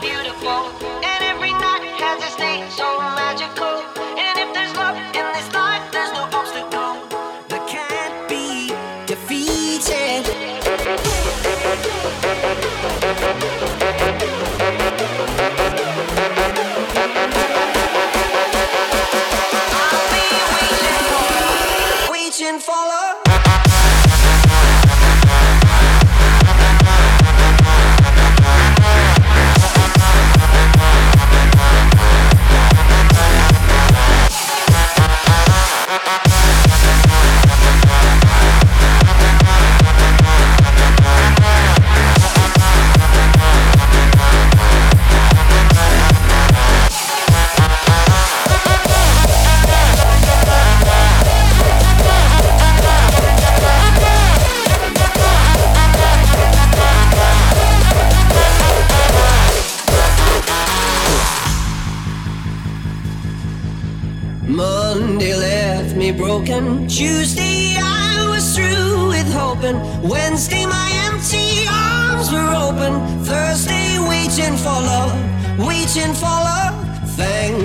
beautiful.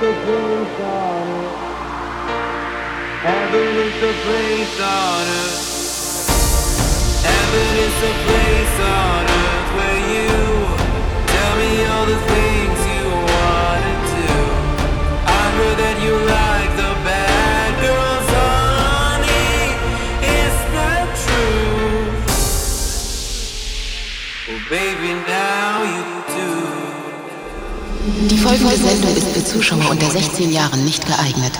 Heaven is the place on earth. Heaven is the place on earth where you tell me all the things you wanna do. I heard that you like the bad girls, honey. Is that true? Well, baby, now. Die folgende Sendung ist für Zuschauer unter 16 Jahren nicht geeignet.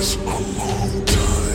I lived in darkness a long time.